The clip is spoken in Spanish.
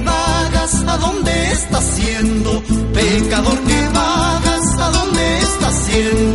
vagas a dónde estás siendo, pecador que vagas a dónde estás siendo.